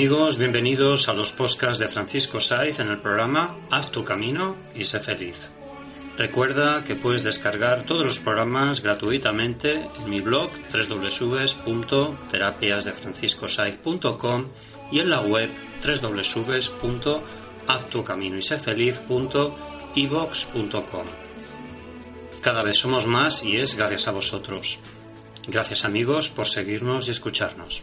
Amigos, bienvenidos a los podcasts de Francisco Saiz en el programa Haz tu camino y sé feliz. Recuerda que puedes descargar todos los programas gratuitamente en mi blog www.terapiasdefranciscosaiz.com y en la web www.haztucaminoysefeliz.evox.com. Cada vez somos más y es gracias a vosotros. Gracias amigos por seguirnos y escucharnos.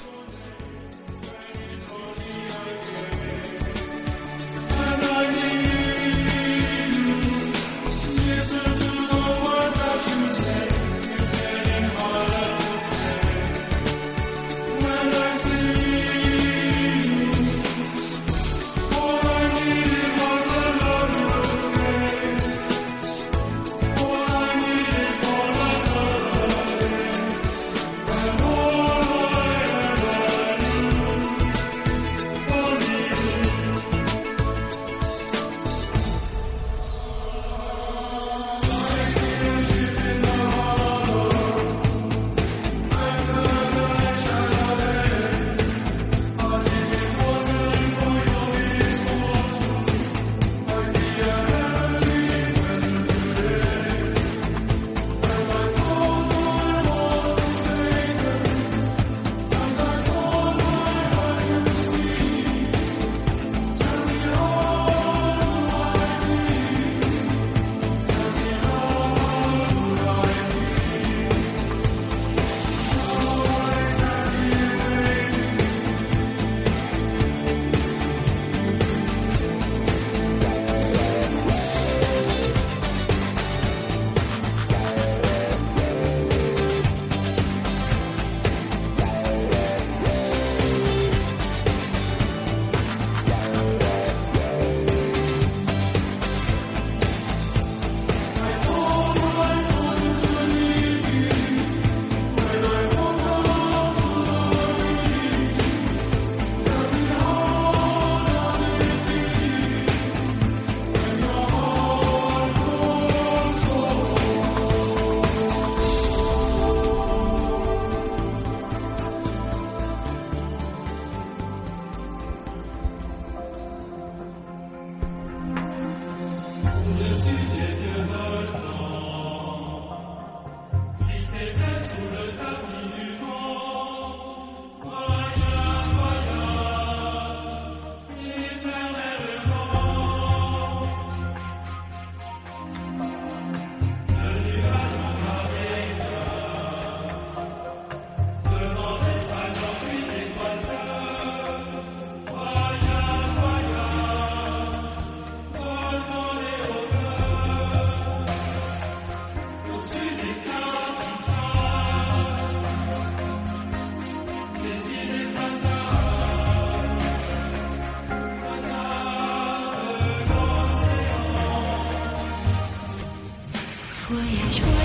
我也终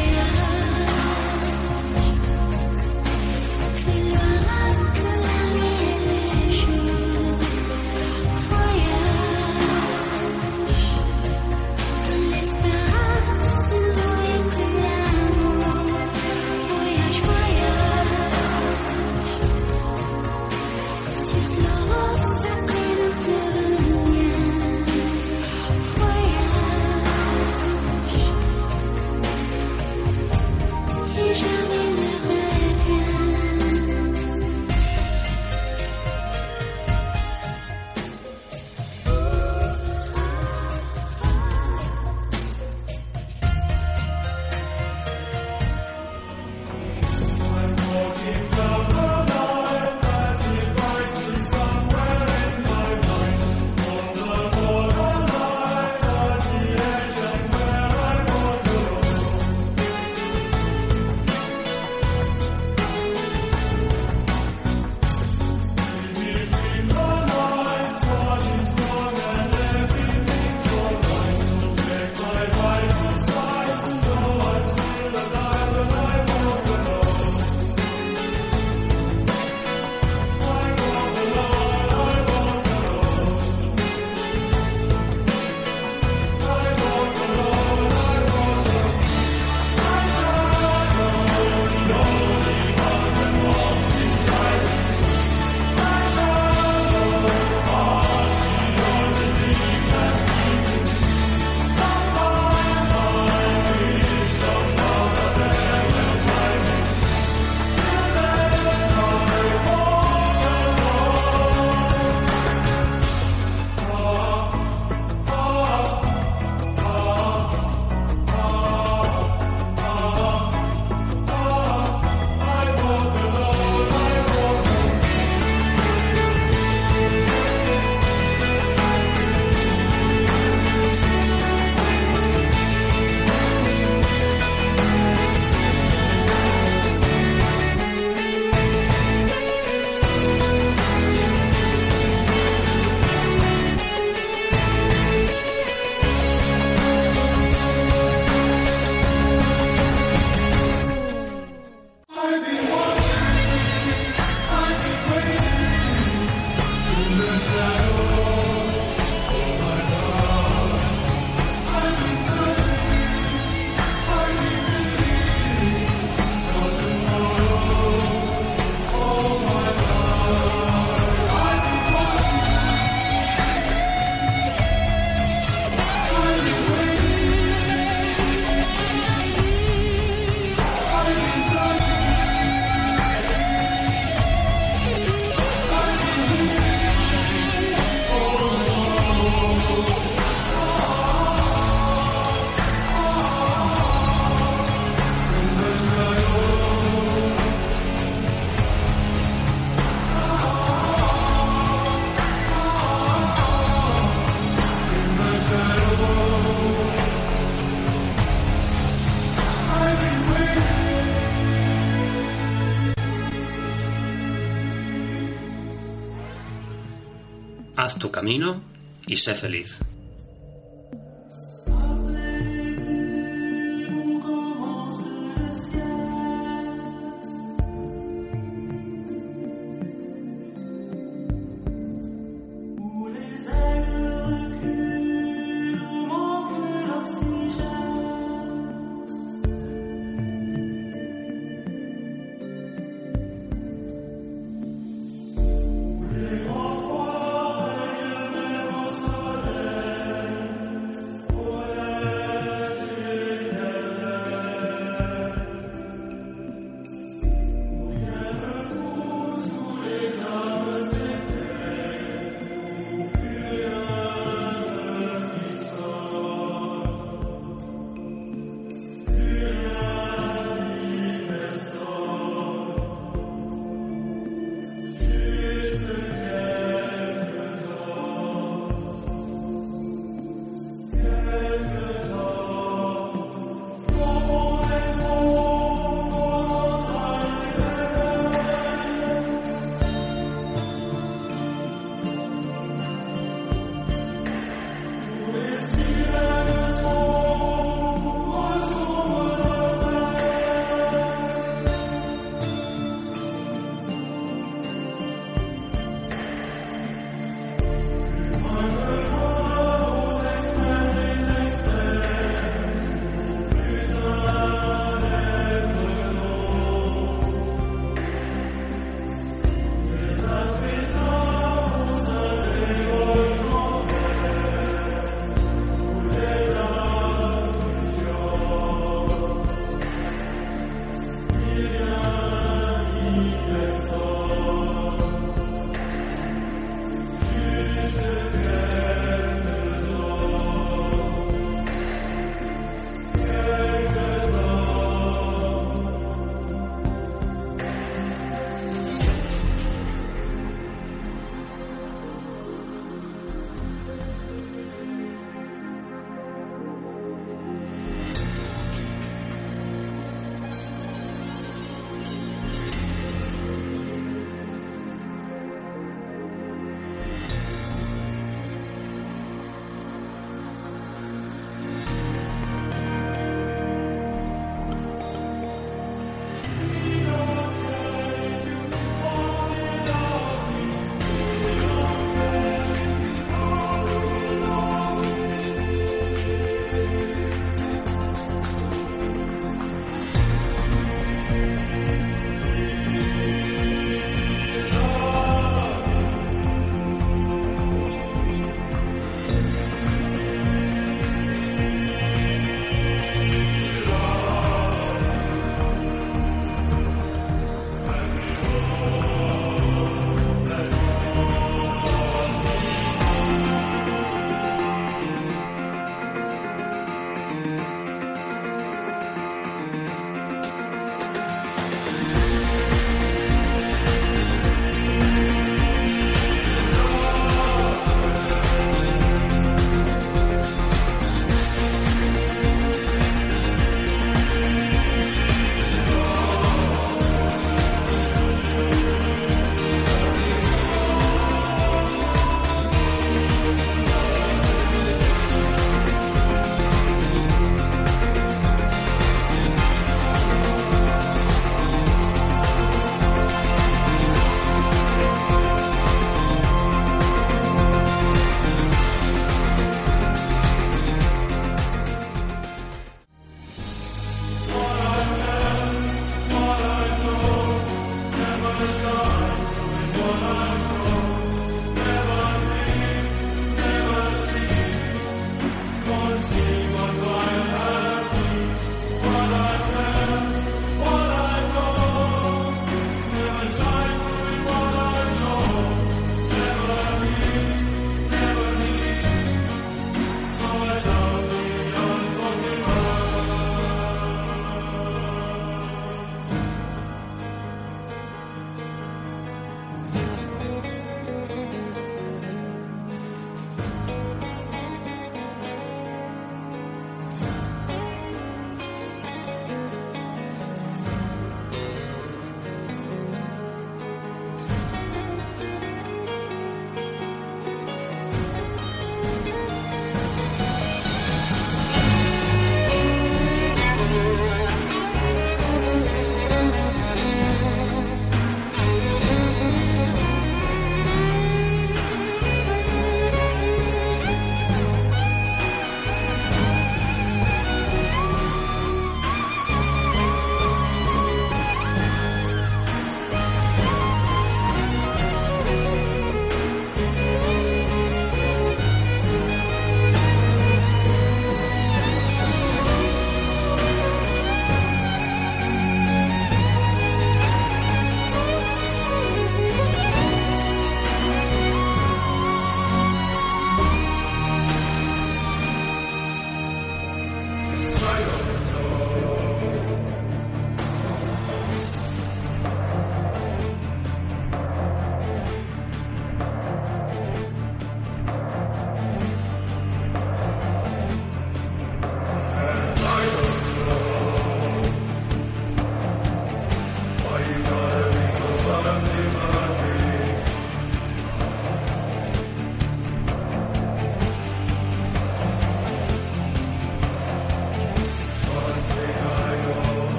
camino y sé feliz.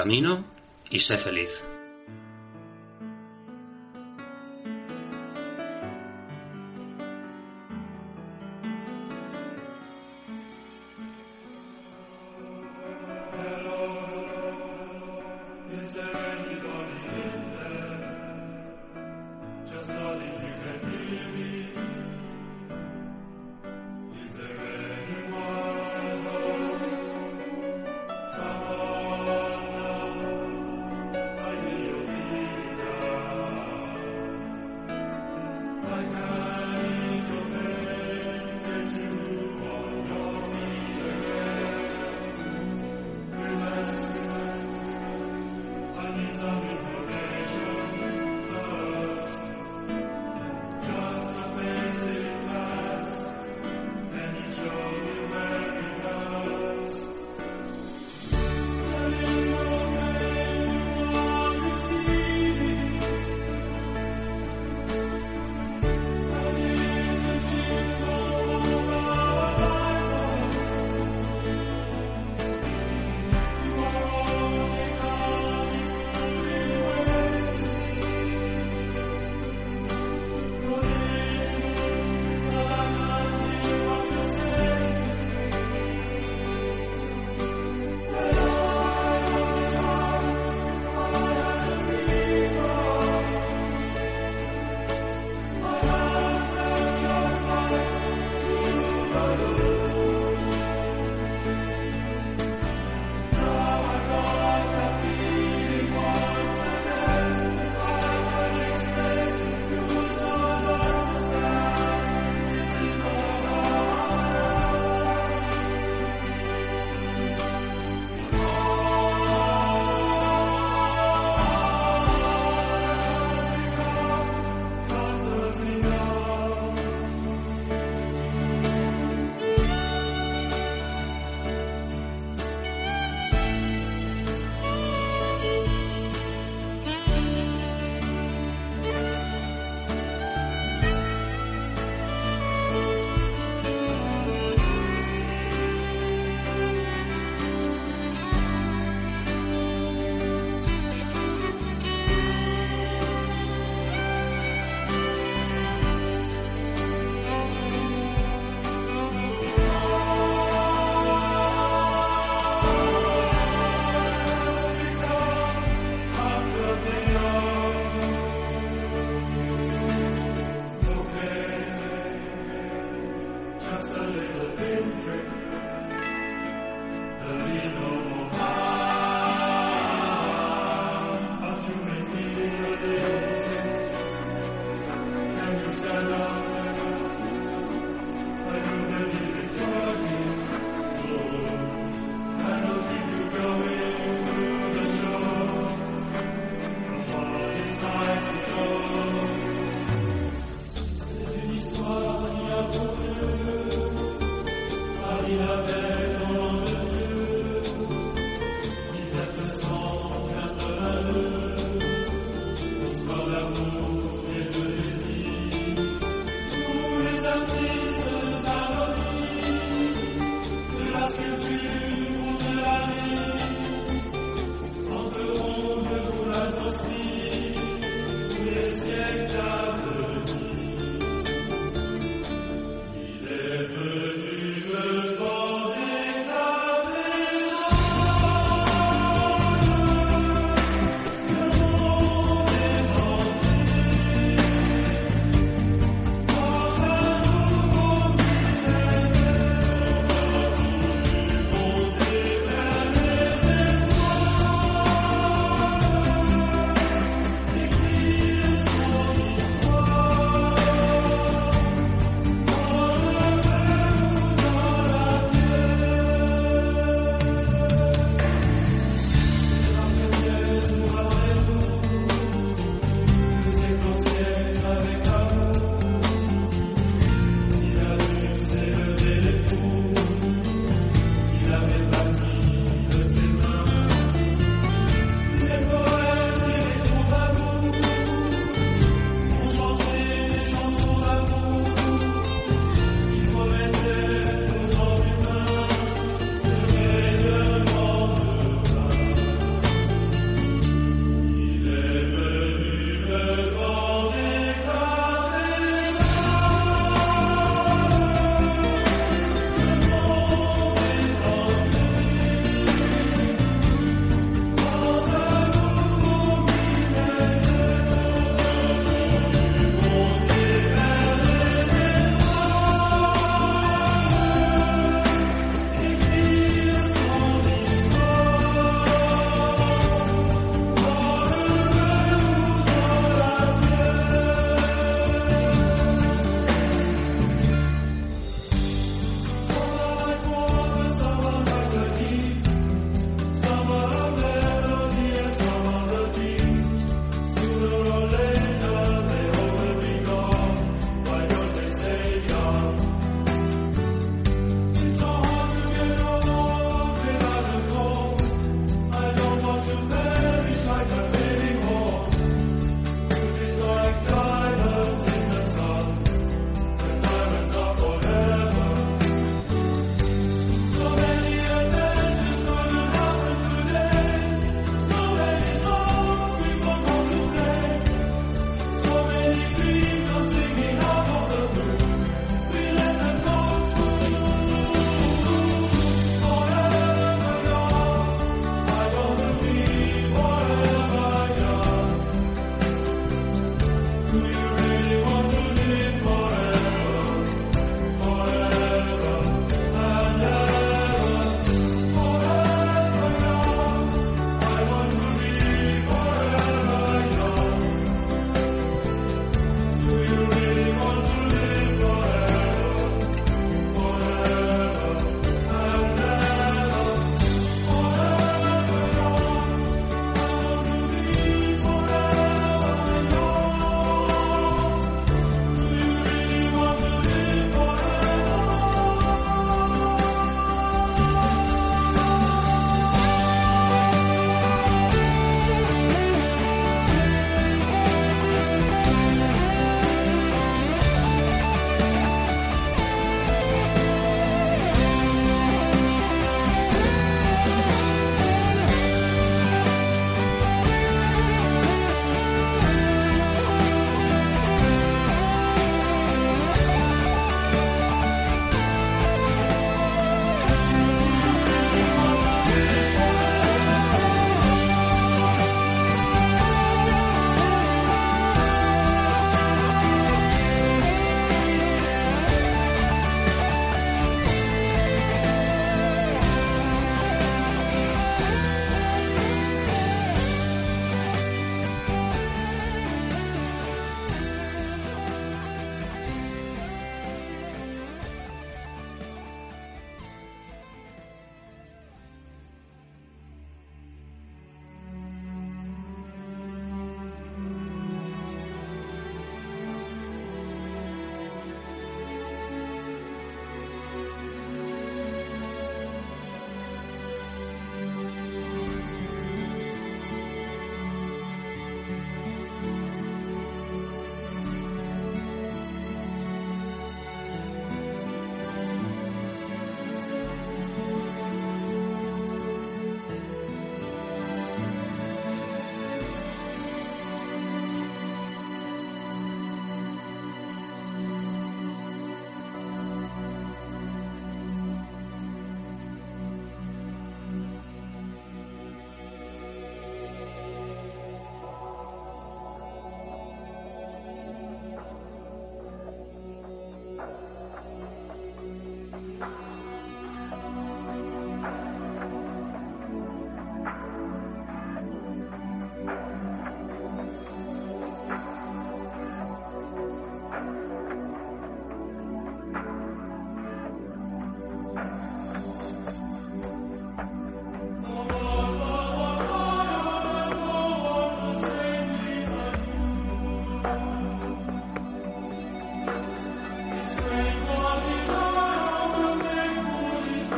Camino y sé feliz.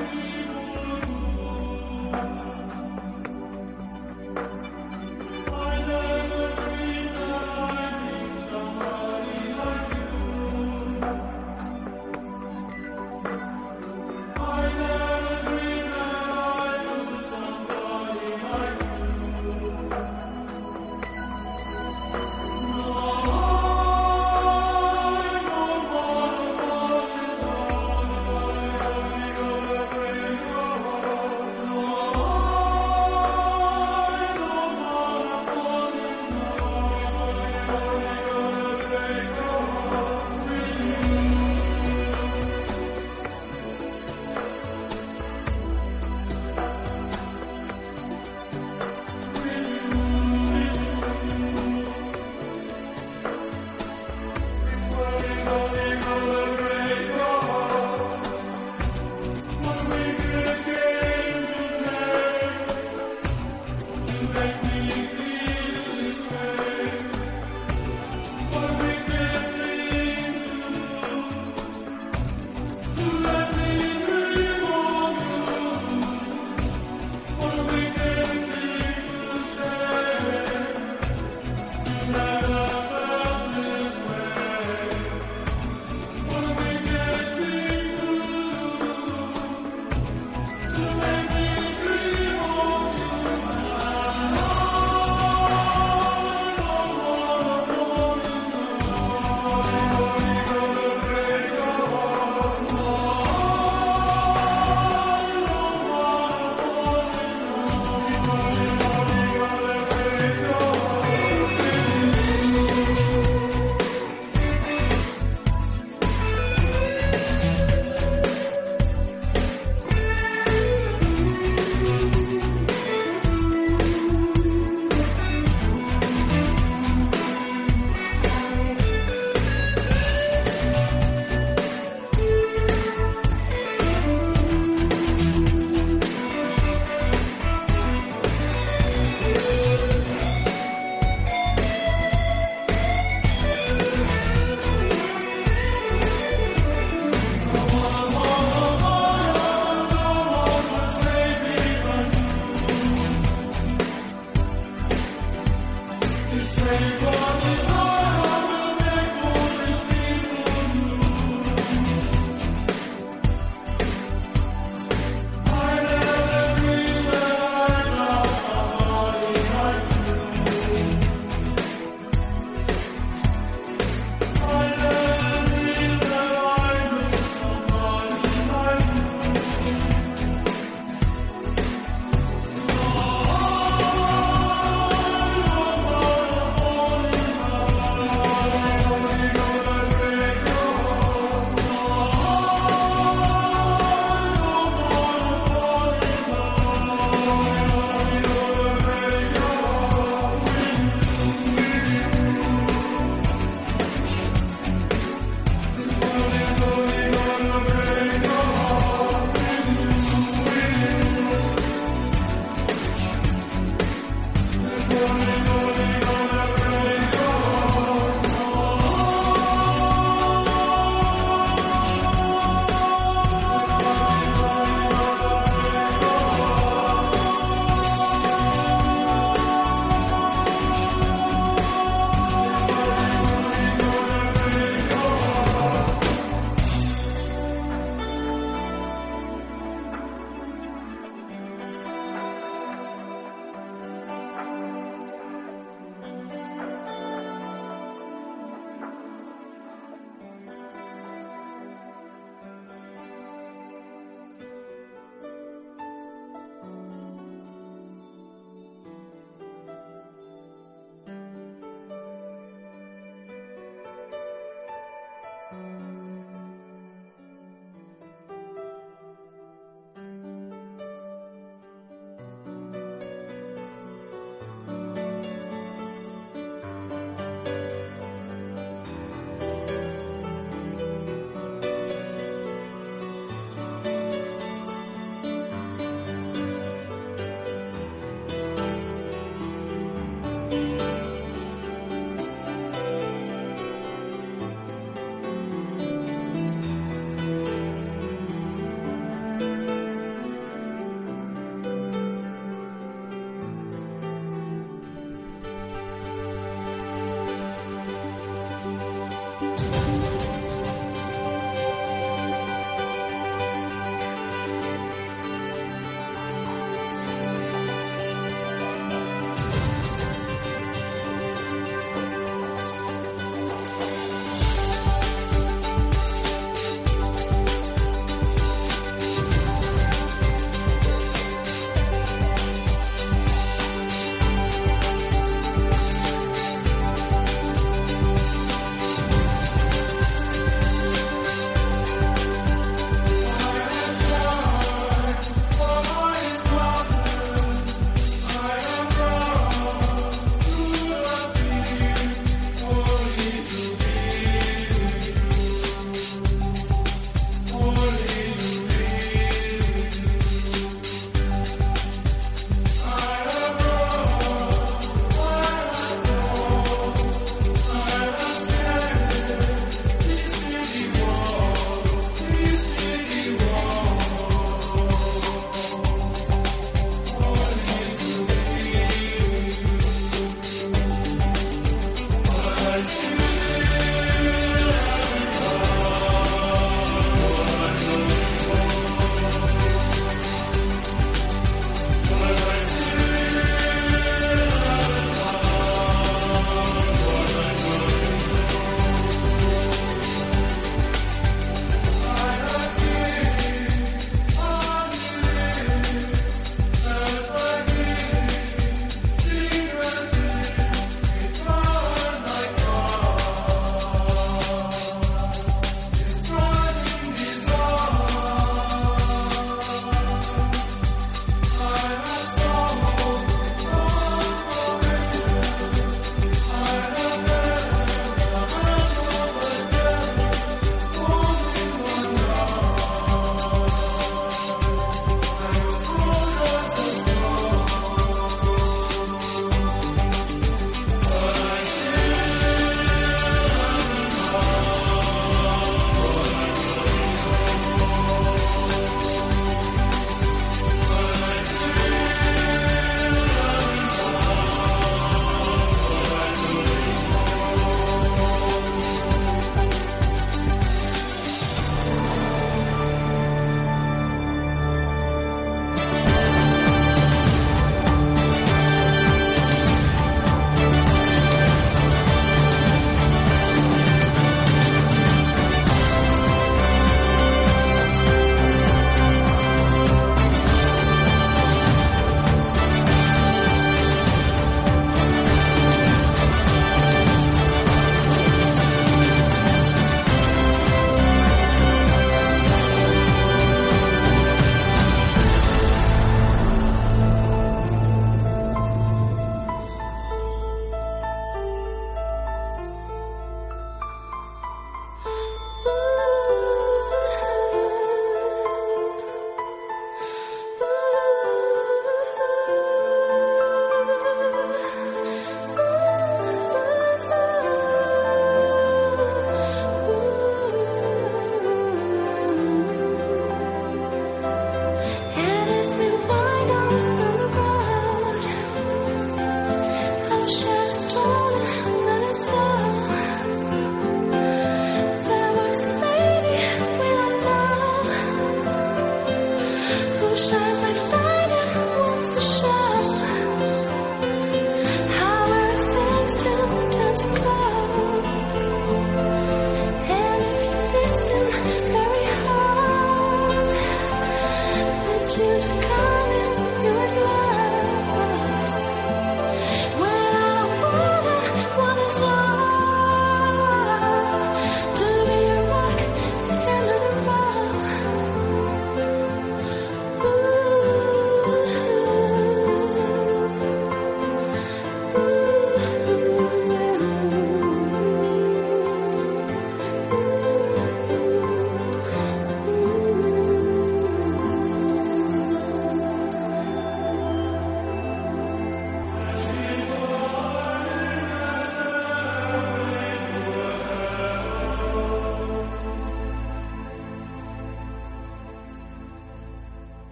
Bye.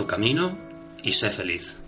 Tu camino y sé feliz.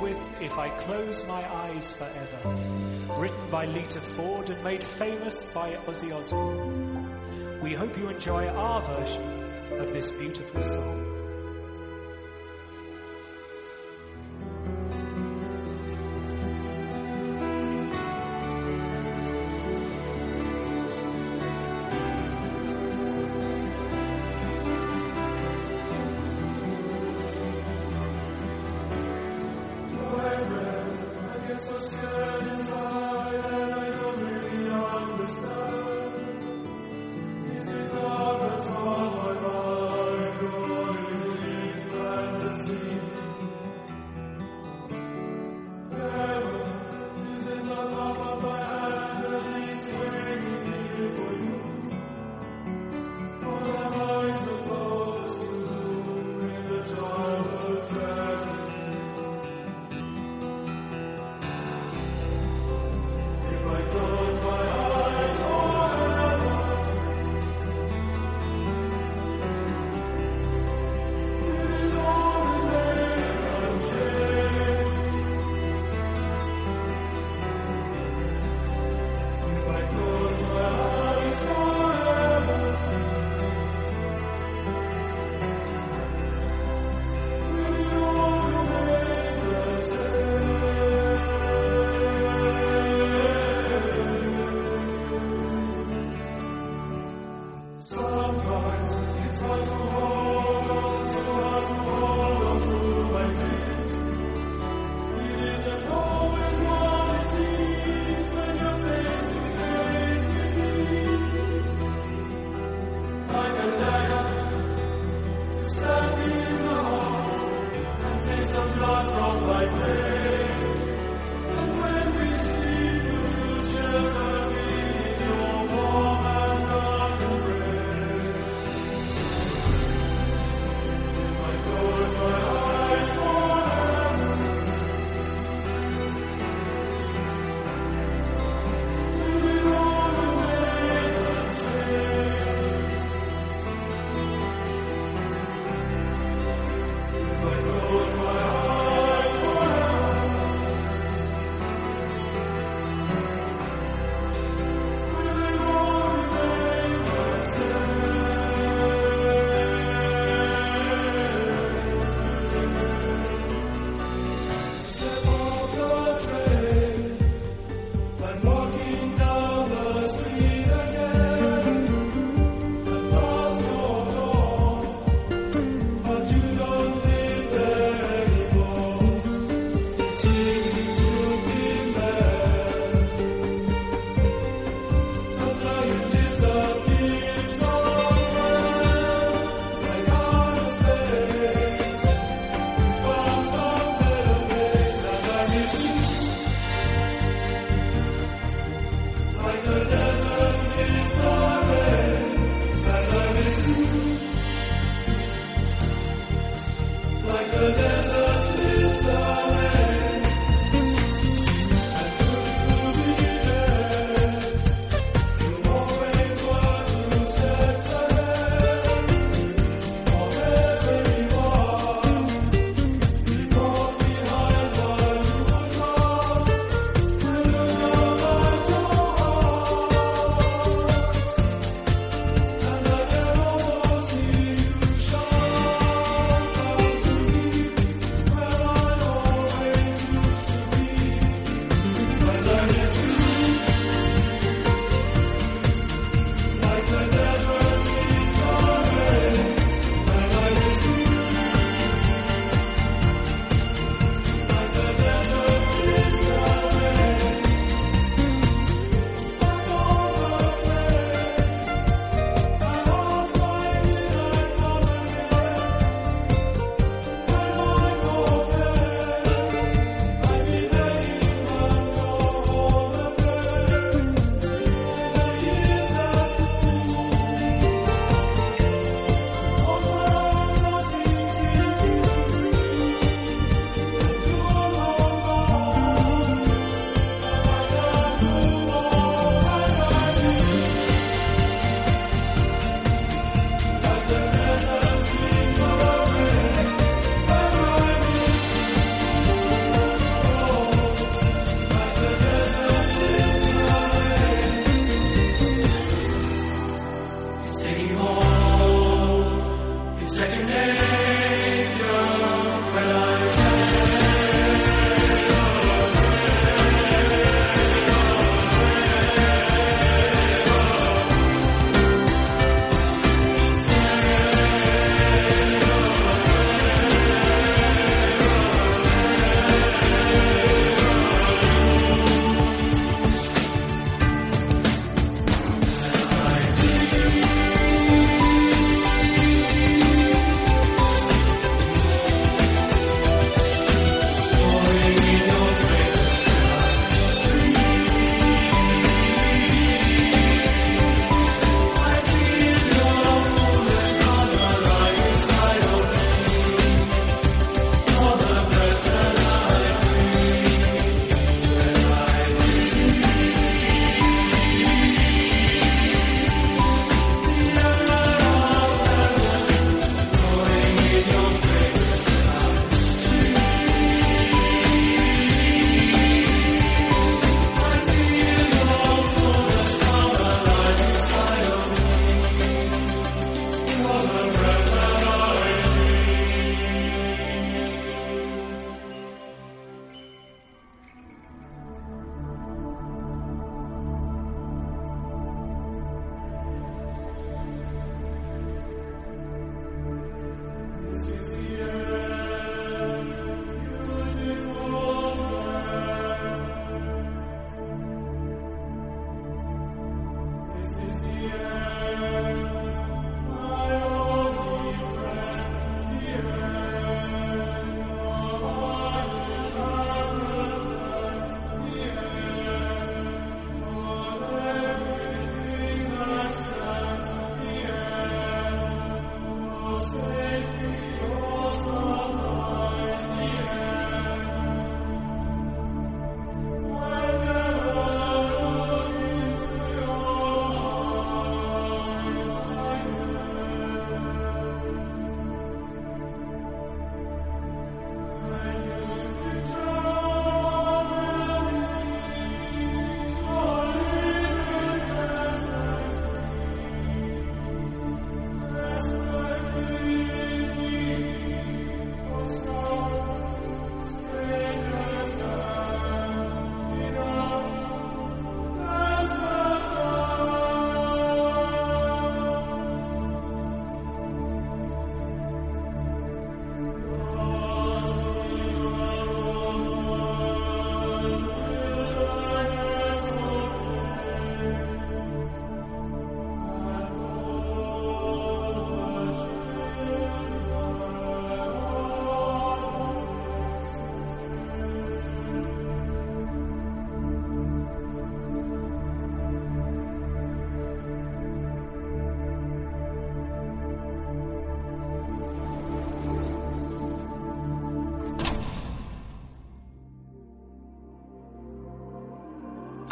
With If I Close My Eyes Forever, written by Lita Ford and made famous by Ozzy Osbourne. We hope you enjoy our version of this beautiful song. Deus.